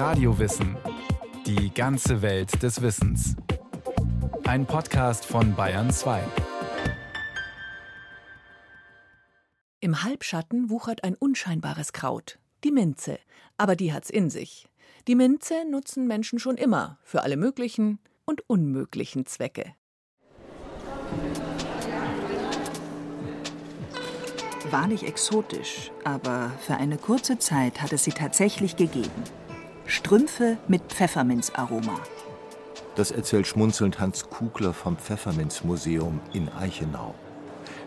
Radiowissen. Die ganze Welt des Wissens. Ein Podcast von Bayern 2. Im Halbschatten wuchert ein unscheinbares Kraut, die Minze. Aber die hat's in sich. Die Minze nutzen Menschen schon immer für alle möglichen und unmöglichen Zwecke. Wahrlich exotisch, aber für eine kurze Zeit hat es sie tatsächlich gegeben. Strümpfe mit Pfefferminzaroma. Das erzählt schmunzelnd Hans Kugler vom Pfefferminzmuseum in Eichenau.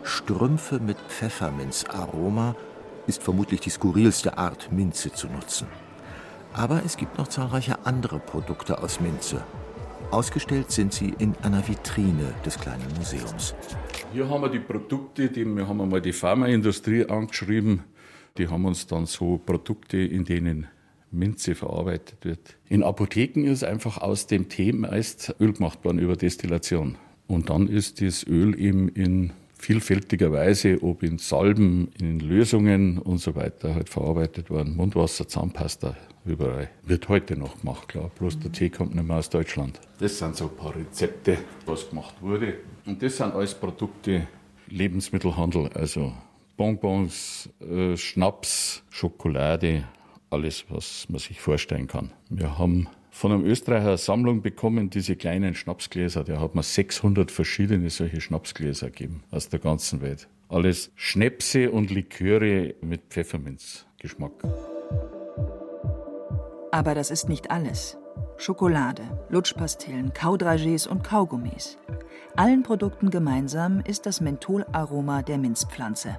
Strümpfe mit Pfefferminzaroma ist vermutlich die skurrilste Art, Minze zu nutzen. Aber es gibt noch zahlreiche andere Produkte aus Minze. Ausgestellt sind sie in einer Vitrine des kleinen Museums. Hier haben wir die Produkte, die, wir haben einmal die Pharmaindustrie angeschrieben. Die haben uns dann so Produkte, in denen Minze verarbeitet wird. In Apotheken ist einfach aus dem Tee meist Öl gemacht worden über Destillation. Und dann ist das Öl eben in vielfältiger Weise, ob in Salben, in Lösungen und so weiter, halt verarbeitet worden. Mundwasser, Zahnpasta, überall. Wird heute noch gemacht, klar. Bloß der Tee kommt nicht mehr aus Deutschland. Das sind so ein paar Rezepte, was gemacht wurde. Und das sind alles Produkte, Lebensmittelhandel, also Bonbons, äh, Schnaps, Schokolade, alles, was man sich vorstellen kann. Wir haben von einem Österreicher eine Sammlung bekommen, diese kleinen Schnapsgläser. Der hat mir 600 verschiedene solche Schnapsgläser gegeben aus der ganzen Welt. Alles Schnäpse und Liköre mit Pfefferminzgeschmack. Aber das ist nicht alles. Schokolade, Lutschpastillen, Kaudragés und Kaugummis. Allen Produkten gemeinsam ist das Mentholaroma der Minzpflanze.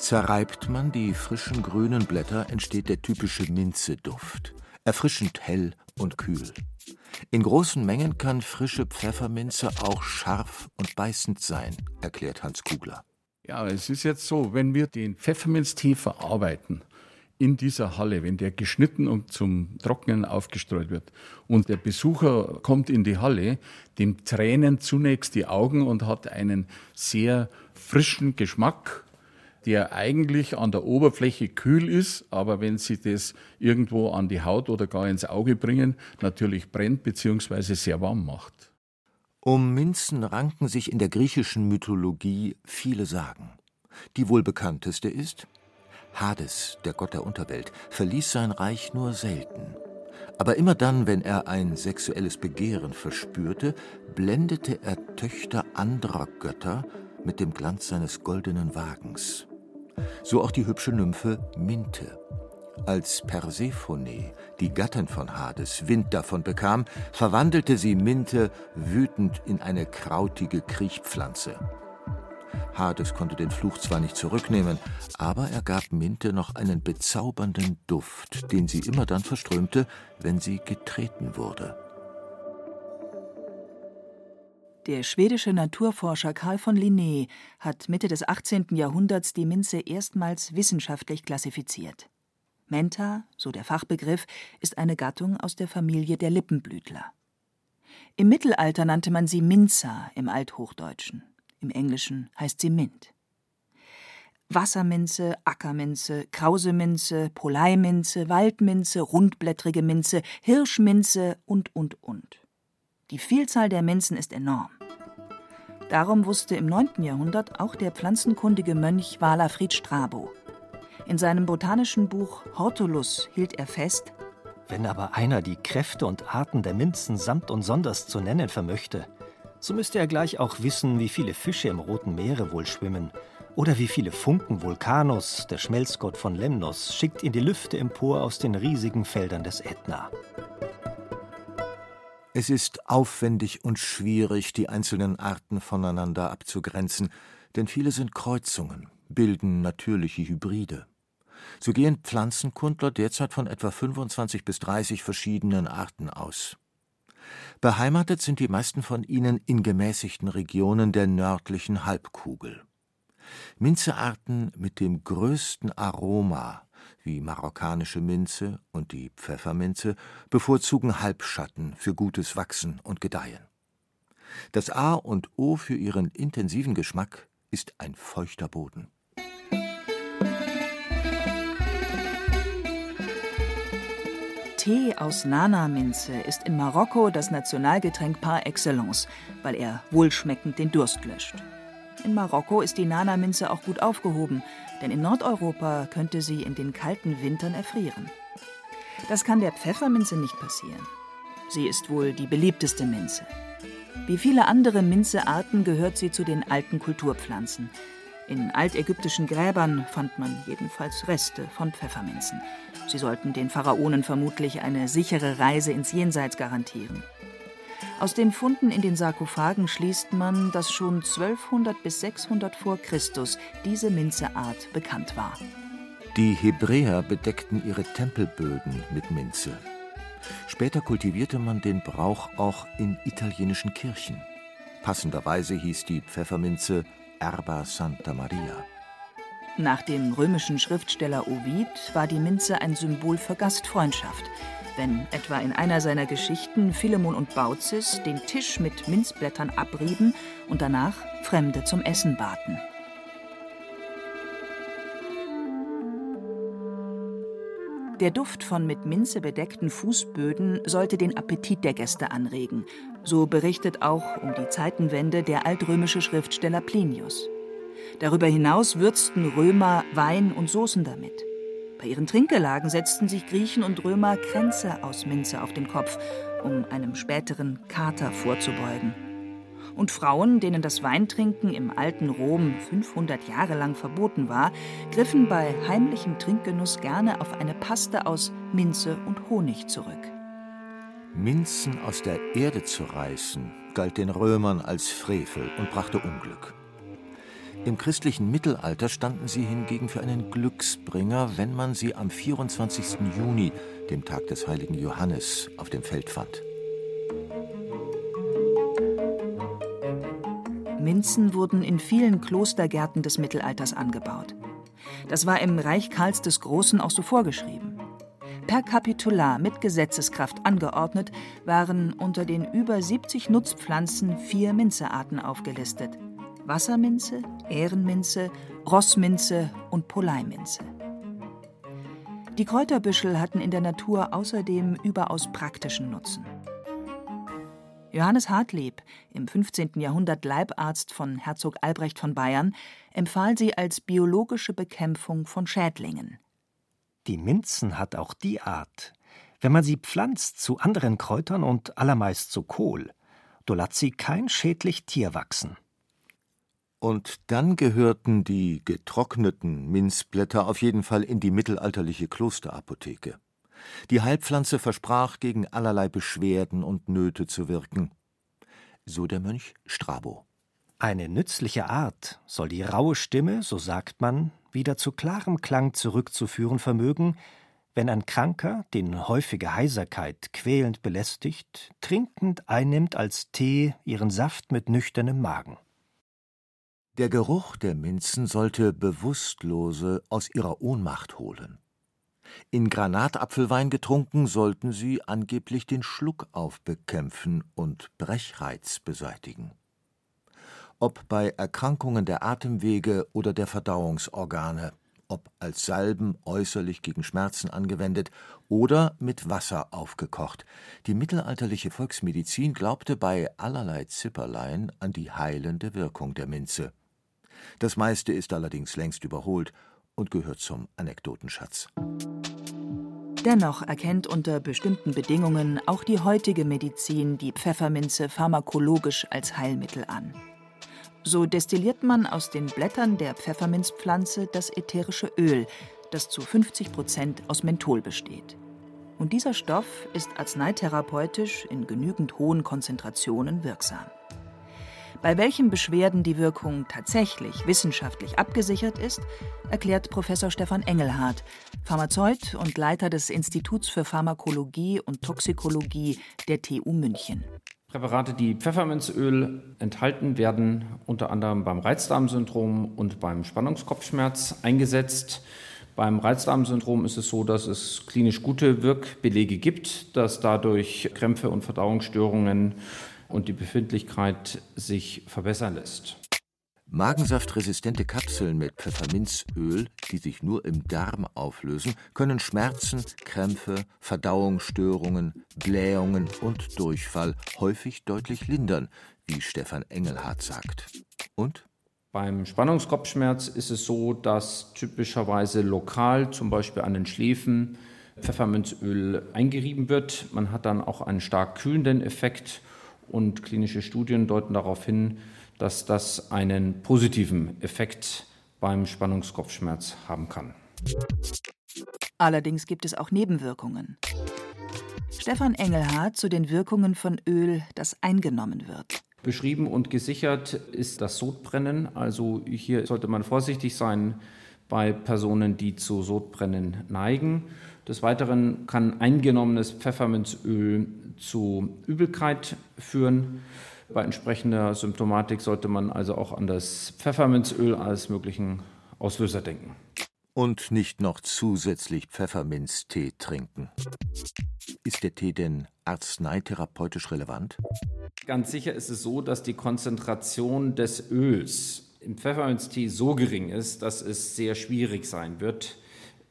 Zerreibt man die frischen grünen Blätter, entsteht der typische Minzeduft. Erfrischend hell und kühl. In großen Mengen kann frische Pfefferminze auch scharf und beißend sein, erklärt Hans Kugler. Ja, es ist jetzt so, wenn wir den Pfefferminztee verarbeiten, in dieser Halle, wenn der geschnitten und zum Trocknen aufgestreut wird und der Besucher kommt in die Halle, dem tränen zunächst die Augen und hat einen sehr frischen Geschmack, der eigentlich an der Oberfläche kühl ist, aber wenn Sie das irgendwo an die Haut oder gar ins Auge bringen, natürlich brennt bzw. sehr warm macht. Um Minzen ranken sich in der griechischen Mythologie viele Sagen. Die wohl bekannteste ist Hades, der Gott der Unterwelt, verließ sein Reich nur selten. Aber immer dann, wenn er ein sexuelles Begehren verspürte, blendete er Töchter anderer Götter mit dem Glanz seines goldenen Wagens. So auch die hübsche Nymphe Minte. Als Persephone, die Gattin von Hades, Wind davon bekam, verwandelte sie Minte wütend in eine krautige Kriechpflanze. Hades konnte den Fluch zwar nicht zurücknehmen, aber er gab Minte noch einen bezaubernden Duft, den sie immer dann verströmte, wenn sie getreten wurde. Der schwedische Naturforscher Carl von Linné hat Mitte des 18. Jahrhunderts die Minze erstmals wissenschaftlich klassifiziert. Menta, so der Fachbegriff, ist eine Gattung aus der Familie der Lippenblütler. Im Mittelalter nannte man sie Minza im Althochdeutschen. Im Englischen heißt sie Mint. Wasserminze, Ackerminze, Krauseminze, Poleiminze, Waldminze, rundblättrige Minze, Hirschminze und, und, und. Die Vielzahl der Minzen ist enorm. Darum wusste im 9. Jahrhundert auch der pflanzenkundige Mönch Walafried Strabo. In seinem botanischen Buch Hortulus hielt er fest, wenn aber einer die Kräfte und Arten der Minzen samt und sonders zu nennen vermöchte, so müsste er gleich auch wissen, wie viele Fische im Roten Meere wohl schwimmen oder wie viele Funken Vulkanus, der Schmelzgott von Lemnos, schickt in die Lüfte empor aus den riesigen Feldern des Ätna. Es ist aufwendig und schwierig, die einzelnen Arten voneinander abzugrenzen, denn viele sind Kreuzungen, bilden natürliche Hybride. So gehen Pflanzenkundler derzeit von etwa 25 bis 30 verschiedenen Arten aus. Beheimatet sind die meisten von ihnen in gemäßigten Regionen der nördlichen Halbkugel. Minzearten mit dem größten Aroma, wie marokkanische Minze und die Pfefferminze, bevorzugen Halbschatten für gutes Wachsen und Gedeihen. Das A und O für ihren intensiven Geschmack ist ein feuchter Boden. Tee aus Nana-Minze ist in Marokko das Nationalgetränk par excellence, weil er wohlschmeckend den Durst löscht. In Marokko ist die Nana-Minze auch gut aufgehoben, denn in Nordeuropa könnte sie in den kalten Wintern erfrieren. Das kann der Pfefferminze nicht passieren. Sie ist wohl die beliebteste Minze. Wie viele andere Minzearten gehört sie zu den alten Kulturpflanzen. In altägyptischen Gräbern fand man jedenfalls Reste von Pfefferminzen. Sie sollten den Pharaonen vermutlich eine sichere Reise ins Jenseits garantieren. Aus den Funden in den Sarkophagen schließt man, dass schon 1200 bis 600 vor Christus diese Minzeart bekannt war. Die Hebräer bedeckten ihre Tempelböden mit Minze. Später kultivierte man den Brauch auch in italienischen Kirchen. Passenderweise hieß die Pfefferminze Erba Santa Maria. Nach dem römischen Schriftsteller Ovid war die Minze ein Symbol für Gastfreundschaft. Wenn etwa in einer seiner Geschichten Philemon und Baucis den Tisch mit Minzblättern abrieben und danach Fremde zum Essen baten. Der Duft von mit Minze bedeckten Fußböden sollte den Appetit der Gäste anregen. So berichtet auch um die Zeitenwende der altrömische Schriftsteller Plinius. Darüber hinaus würzten Römer Wein und Soßen damit. Bei ihren Trinkgelagen setzten sich Griechen und Römer Kränze aus Minze auf den Kopf, um einem späteren Kater vorzubeugen und Frauen, denen das Weintrinken im alten Rom 500 Jahre lang verboten war, griffen bei heimlichem Trinkgenuss gerne auf eine Paste aus Minze und Honig zurück. Minzen aus der Erde zu reißen, galt den Römern als Frevel und brachte Unglück. Im christlichen Mittelalter standen sie hingegen für einen Glücksbringer, wenn man sie am 24. Juni, dem Tag des heiligen Johannes, auf dem Feld fand. Minzen wurden in vielen Klostergärten des Mittelalters angebaut. Das war im Reich Karls des Großen auch so vorgeschrieben. Per Kapitular mit Gesetzeskraft angeordnet waren unter den über 70 Nutzpflanzen vier Minzearten aufgelistet: Wasserminze, Ehrenminze, Rossminze und Poleiminze. Die Kräuterbüschel hatten in der Natur außerdem überaus praktischen Nutzen. Johannes Hartlieb, im 15. Jahrhundert Leibarzt von Herzog Albrecht von Bayern, empfahl sie als biologische Bekämpfung von Schädlingen. Die Minzen hat auch die Art, wenn man sie pflanzt zu anderen Kräutern und allermeist zu Kohl, so lat sie kein schädlich Tier wachsen. Und dann gehörten die getrockneten Minzblätter auf jeden Fall in die mittelalterliche Klosterapotheke. Die Heilpflanze versprach, gegen allerlei Beschwerden und Nöte zu wirken. So der Mönch Strabo. Eine nützliche Art soll die raue Stimme, so sagt man, wieder zu klarem Klang zurückzuführen vermögen, wenn ein Kranker, den häufige Heiserkeit quälend belästigt, trinkend einnimmt als Tee ihren Saft mit nüchternem Magen. Der Geruch der Minzen sollte Bewusstlose aus ihrer Ohnmacht holen. In Granatapfelwein getrunken, sollten sie angeblich den Schluckauf bekämpfen und Brechreiz beseitigen. Ob bei Erkrankungen der Atemwege oder der Verdauungsorgane, ob als Salben äußerlich gegen Schmerzen angewendet oder mit Wasser aufgekocht. Die mittelalterliche Volksmedizin glaubte bei allerlei Zipperlein an die heilende Wirkung der Minze. Das meiste ist allerdings längst überholt und gehört zum Anekdotenschatz. Dennoch erkennt unter bestimmten Bedingungen auch die heutige Medizin die Pfefferminze pharmakologisch als Heilmittel an. So destilliert man aus den Blättern der Pfefferminzpflanze das ätherische Öl, das zu 50 Prozent aus Menthol besteht. Und dieser Stoff ist arzneitherapeutisch in genügend hohen Konzentrationen wirksam. Bei welchen Beschwerden die Wirkung tatsächlich wissenschaftlich abgesichert ist, erklärt Professor Stefan Engelhardt, Pharmazeut und Leiter des Instituts für Pharmakologie und Toxikologie der TU München. Präparate, die Pfefferminzöl enthalten, werden unter anderem beim Reizdarmsyndrom und beim Spannungskopfschmerz eingesetzt. Beim Reizdarmsyndrom ist es so, dass es klinisch gute Wirkbelege gibt, dass dadurch Krämpfe und Verdauungsstörungen und die Befindlichkeit sich verbessern lässt. Magensaftresistente Kapseln mit Pfefferminzöl, die sich nur im Darm auflösen, können Schmerzen, Krämpfe, Verdauungsstörungen, Blähungen und Durchfall häufig deutlich lindern, wie Stefan Engelhardt sagt. Und? Beim Spannungskopfschmerz ist es so, dass typischerweise lokal, zum Beispiel an den Schläfen, Pfefferminzöl eingerieben wird. Man hat dann auch einen stark kühlenden Effekt und klinische Studien deuten darauf hin, dass das einen positiven Effekt beim Spannungskopfschmerz haben kann. Allerdings gibt es auch Nebenwirkungen. Stefan Engelhardt zu den Wirkungen von Öl, das eingenommen wird. Beschrieben und gesichert ist das Sodbrennen. Also hier sollte man vorsichtig sein bei Personen, die zu Sodbrennen neigen. Des Weiteren kann eingenommenes Pfefferminzöl zu Übelkeit führen. Bei entsprechender Symptomatik sollte man also auch an das Pfefferminzöl als möglichen Auslöser denken. Und nicht noch zusätzlich Pfefferminztee trinken. Ist der Tee denn arzneitherapeutisch relevant? Ganz sicher ist es so, dass die Konzentration des Öls im Pfefferminztee so gering ist, dass es sehr schwierig sein wird,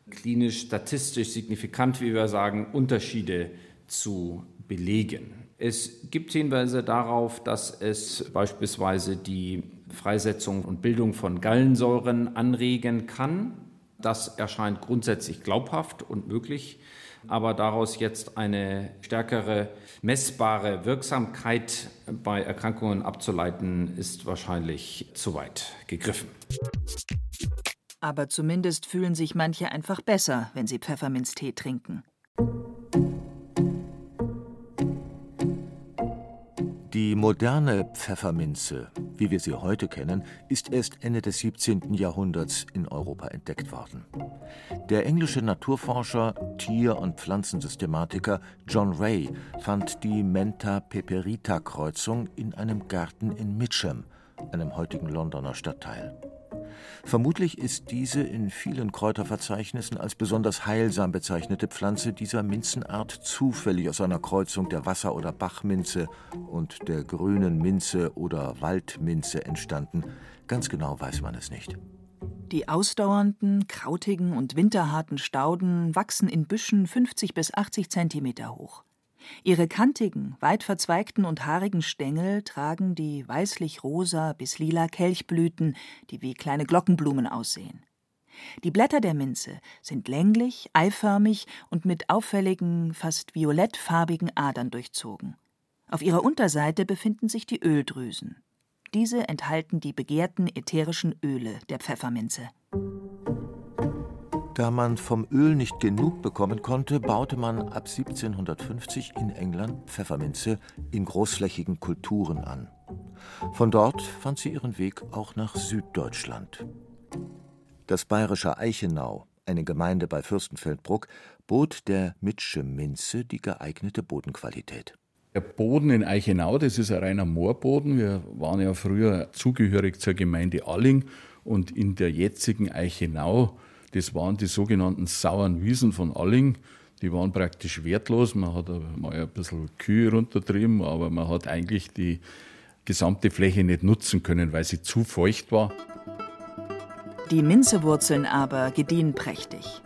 klinisch statistisch signifikant, wie wir sagen, Unterschiede zu belegen. Es gibt Hinweise darauf, dass es beispielsweise die Freisetzung und Bildung von Gallensäuren anregen kann. Das erscheint grundsätzlich glaubhaft und möglich, aber daraus jetzt eine stärkere messbare Wirksamkeit bei Erkrankungen abzuleiten, ist wahrscheinlich zu weit gegriffen. Aber zumindest fühlen sich manche einfach besser, wenn sie Pfefferminztee trinken. Die moderne Pfefferminze, wie wir sie heute kennen, ist erst Ende des 17. Jahrhunderts in Europa entdeckt worden. Der englische Naturforscher, Tier- und Pflanzensystematiker John Ray fand die Menta peperita Kreuzung in einem Garten in Mitcham, einem heutigen Londoner Stadtteil. Vermutlich ist diese in vielen Kräuterverzeichnissen als besonders heilsam bezeichnete Pflanze dieser Minzenart zufällig aus einer Kreuzung der Wasser- oder Bachminze und der grünen Minze oder Waldminze entstanden. Ganz genau weiß man es nicht. Die ausdauernden, krautigen und winterharten Stauden wachsen in Büschen 50 bis 80 Zentimeter hoch. Ihre kantigen, weit verzweigten und haarigen Stängel tragen die weißlich-rosa bis lila Kelchblüten, die wie kleine Glockenblumen aussehen. Die Blätter der Minze sind länglich, eiförmig und mit auffälligen, fast violettfarbigen Adern durchzogen. Auf ihrer Unterseite befinden sich die Öldrüsen. Diese enthalten die begehrten ätherischen Öle der Pfefferminze. Da man vom Öl nicht genug bekommen konnte, baute man ab 1750 in England Pfefferminze in großflächigen Kulturen an. Von dort fand sie ihren Weg auch nach Süddeutschland. Das bayerische Eichenau, eine Gemeinde bei Fürstenfeldbruck, bot der Mitsche Minze die geeignete Bodenqualität. Der Boden in Eichenau, das ist ein reiner Moorboden. Wir waren ja früher zugehörig zur Gemeinde Alling und in der jetzigen Eichenau das waren die sogenannten sauren Wiesen von Alling. Die waren praktisch wertlos. Man hat mal ein bisschen Kühe runtertrieben, aber man hat eigentlich die gesamte Fläche nicht nutzen können, weil sie zu feucht war. Die Minzewurzeln aber gediehen prächtig.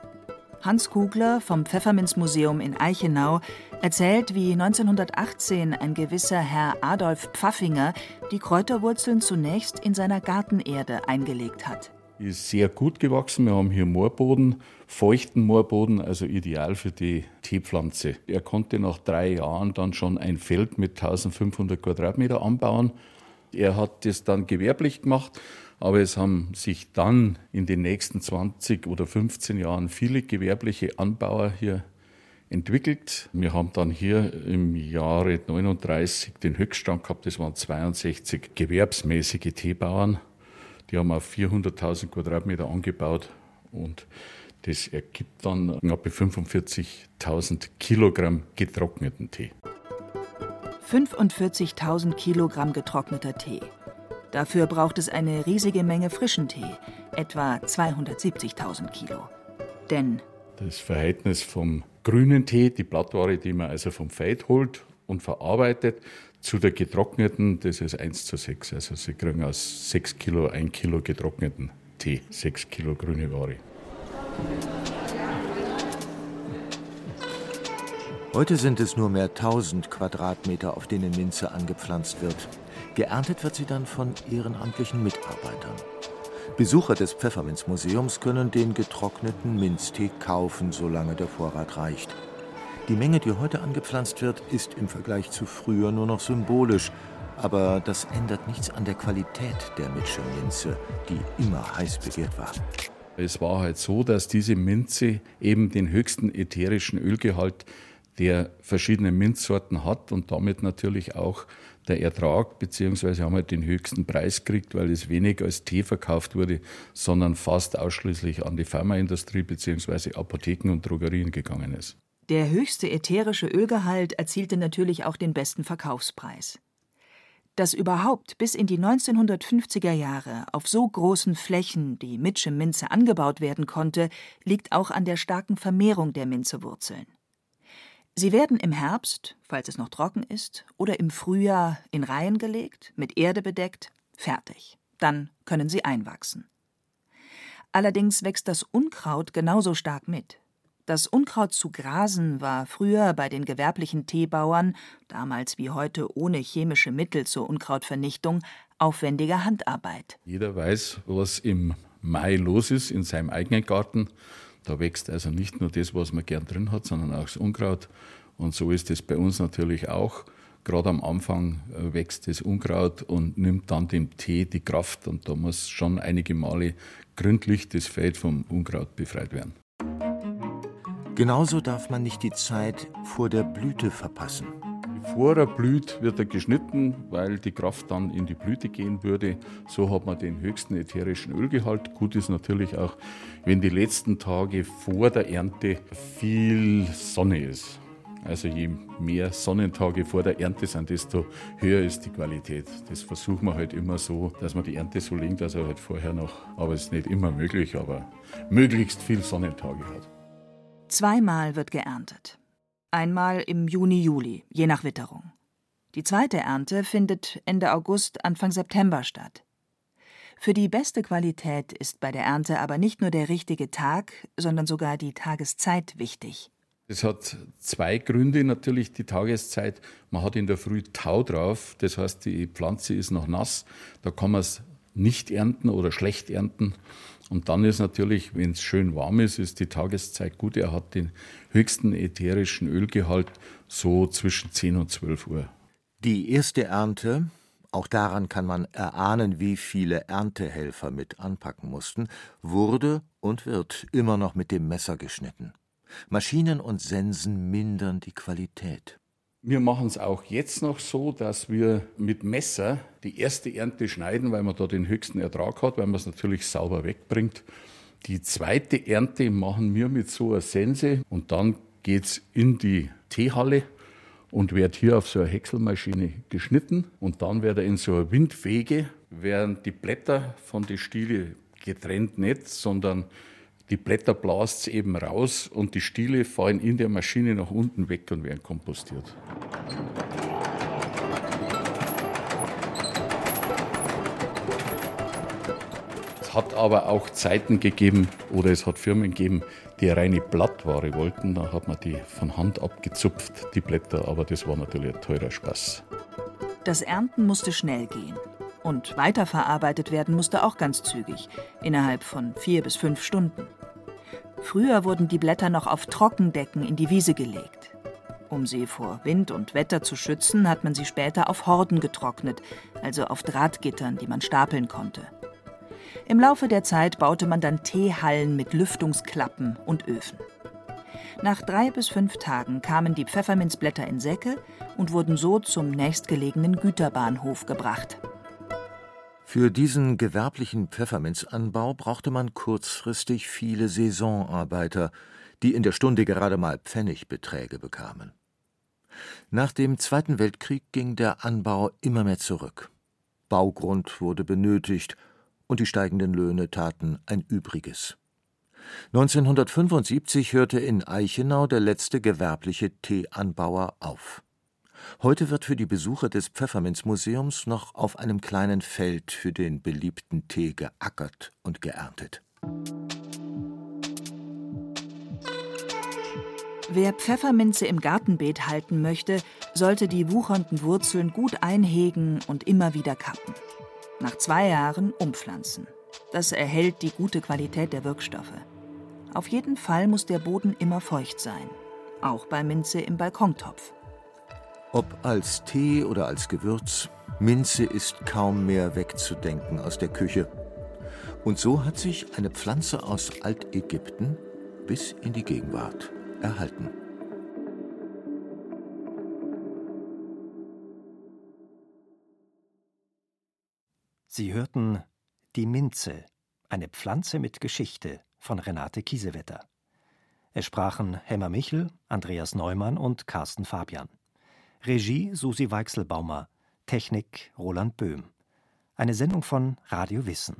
Hans Kugler vom Pfefferminzmuseum in Eichenau erzählt, wie 1918 ein gewisser Herr Adolf Pfaffinger die Kräuterwurzeln zunächst in seiner Gartenerde eingelegt hat ist sehr gut gewachsen. Wir haben hier Moorboden, feuchten Moorboden, also ideal für die Teepflanze. Er konnte nach drei Jahren dann schon ein Feld mit 1500 Quadratmeter anbauen. Er hat das dann gewerblich gemacht, aber es haben sich dann in den nächsten 20 oder 15 Jahren viele gewerbliche Anbauer hier entwickelt. Wir haben dann hier im Jahre 39 den Höchststand gehabt, das waren 62 gewerbsmäßige Teebauern. Die haben auf 400.000 Quadratmeter angebaut und das ergibt dann knapp 45.000 Kilogramm getrockneten Tee. 45.000 Kilogramm getrockneter Tee. Dafür braucht es eine riesige Menge frischen Tee, etwa 270.000 Kilo. Denn das Verhältnis vom grünen Tee, die Blattware, die man also vom Feld holt und verarbeitet, Zu der getrockneten, das ist 1 zu 6. Also Sie kriegen aus 6 Kilo 1 Kilo getrockneten Tee, 6 Kilo grüne Ware. Heute sind es nur mehr 1000 Quadratmeter, auf denen Minze angepflanzt wird. Geerntet wird sie dann von ehrenamtlichen Mitarbeitern. Besucher des Pfefferminzmuseums können den getrockneten Minztee kaufen, solange der Vorrat reicht. Die Menge, die heute angepflanzt wird, ist im Vergleich zu früher nur noch symbolisch. Aber das ändert nichts an der Qualität der Mitsche Minze, die immer heiß begehrt war. Es war halt so, dass diese Minze eben den höchsten ätherischen Ölgehalt der verschiedenen Minzsorten hat und damit natürlich auch der Ertrag, beziehungsweise haben wir den höchsten Preis gekriegt, weil es wenig als Tee verkauft wurde, sondern fast ausschließlich an die Pharmaindustrie beziehungsweise Apotheken und Drogerien gegangen ist. Der höchste ätherische Ölgehalt erzielte natürlich auch den besten Verkaufspreis. Dass überhaupt bis in die 1950er Jahre auf so großen Flächen die Mitsche Minze angebaut werden konnte, liegt auch an der starken Vermehrung der Minzewurzeln. Sie werden im Herbst, falls es noch trocken ist, oder im Frühjahr in Reihen gelegt, mit Erde bedeckt, fertig. Dann können sie einwachsen. Allerdings wächst das Unkraut genauso stark mit. Das Unkraut zu grasen war früher bei den gewerblichen Teebauern, damals wie heute ohne chemische Mittel zur Unkrautvernichtung, aufwendige Handarbeit. Jeder weiß, was im Mai los ist in seinem eigenen Garten. Da wächst also nicht nur das, was man gern drin hat, sondern auch das Unkraut. Und so ist es bei uns natürlich auch. Gerade am Anfang äh, wächst das Unkraut und nimmt dann dem Tee die Kraft. Und da muss schon einige Male gründlich das Feld vom Unkraut befreit werden. Genauso darf man nicht die Zeit vor der Blüte verpassen. Bevor er blüht, wird er geschnitten, weil die Kraft dann in die Blüte gehen würde. So hat man den höchsten ätherischen Ölgehalt. Gut ist natürlich auch, wenn die letzten Tage vor der Ernte viel Sonne ist. Also je mehr Sonnentage vor der Ernte sind, desto höher ist die Qualität. Das versuchen wir halt immer so, dass man die Ernte so legt, dass er halt vorher noch, aber es ist nicht immer möglich, aber möglichst viel Sonnentage hat. Zweimal wird geerntet. Einmal im Juni, Juli, je nach Witterung. Die zweite Ernte findet Ende August, Anfang September statt. Für die beste Qualität ist bei der Ernte aber nicht nur der richtige Tag, sondern sogar die Tageszeit wichtig. Es hat zwei Gründe natürlich die Tageszeit. Man hat in der Früh Tau drauf, das heißt die Pflanze ist noch nass, da kann man es nicht ernten oder schlecht ernten. Und dann ist natürlich, wenn es schön warm ist, ist die Tageszeit gut. Er hat den höchsten ätherischen Ölgehalt so zwischen 10 und 12 Uhr. Die erste Ernte, auch daran kann man erahnen, wie viele Erntehelfer mit anpacken mussten, wurde und wird immer noch mit dem Messer geschnitten. Maschinen und Sensen mindern die Qualität. Wir machen es auch jetzt noch so, dass wir mit Messer die erste Ernte schneiden, weil man da den höchsten Ertrag hat, weil man es natürlich sauber wegbringt. Die zweite Ernte machen wir mit so einer Sense und dann geht es in die Teehalle und wird hier auf so einer Häckselmaschine geschnitten und dann wird er in so einer Windwege, werden die Blätter von den Stiele getrennt nicht, sondern die Blätter blast eben raus und die Stiele fallen in der Maschine nach unten weg und werden kompostiert. Es hat aber auch Zeiten gegeben oder es hat Firmen gegeben, die reine Blattware wollten. Da hat man die von Hand abgezupft, die Blätter, aber das war natürlich ein teurer Spaß. Das Ernten musste schnell gehen. Und weiterverarbeitet werden musste auch ganz zügig, innerhalb von vier bis fünf Stunden. Früher wurden die Blätter noch auf Trockendecken in die Wiese gelegt. Um sie vor Wind und Wetter zu schützen, hat man sie später auf Horden getrocknet, also auf Drahtgittern, die man stapeln konnte. Im Laufe der Zeit baute man dann Teehallen mit Lüftungsklappen und Öfen. Nach drei bis fünf Tagen kamen die Pfefferminzblätter in Säcke und wurden so zum nächstgelegenen Güterbahnhof gebracht. Für diesen gewerblichen Pfefferminzanbau brauchte man kurzfristig viele Saisonarbeiter, die in der Stunde gerade mal Pfennigbeträge bekamen. Nach dem Zweiten Weltkrieg ging der Anbau immer mehr zurück. Baugrund wurde benötigt und die steigenden Löhne taten ein Übriges. 1975 hörte in Eichenau der letzte gewerbliche Teeanbauer auf. Heute wird für die Besucher des Pfefferminzmuseums noch auf einem kleinen Feld für den beliebten Tee geackert und geerntet. Wer Pfefferminze im Gartenbeet halten möchte, sollte die wuchernden Wurzeln gut einhegen und immer wieder kappen. Nach zwei Jahren umpflanzen. Das erhält die gute Qualität der Wirkstoffe. Auf jeden Fall muss der Boden immer feucht sein. Auch bei Minze im Balkontopf. Ob als Tee oder als Gewürz, Minze ist kaum mehr wegzudenken aus der Küche. Und so hat sich eine Pflanze aus Altägypten bis in die Gegenwart erhalten. Sie hörten Die Minze, eine Pflanze mit Geschichte von Renate Kiesewetter. Es sprachen Hemmer Michel, Andreas Neumann und Carsten Fabian. Regie Susi Weichselbaumer, Technik Roland Böhm. Eine Sendung von Radio Wissen.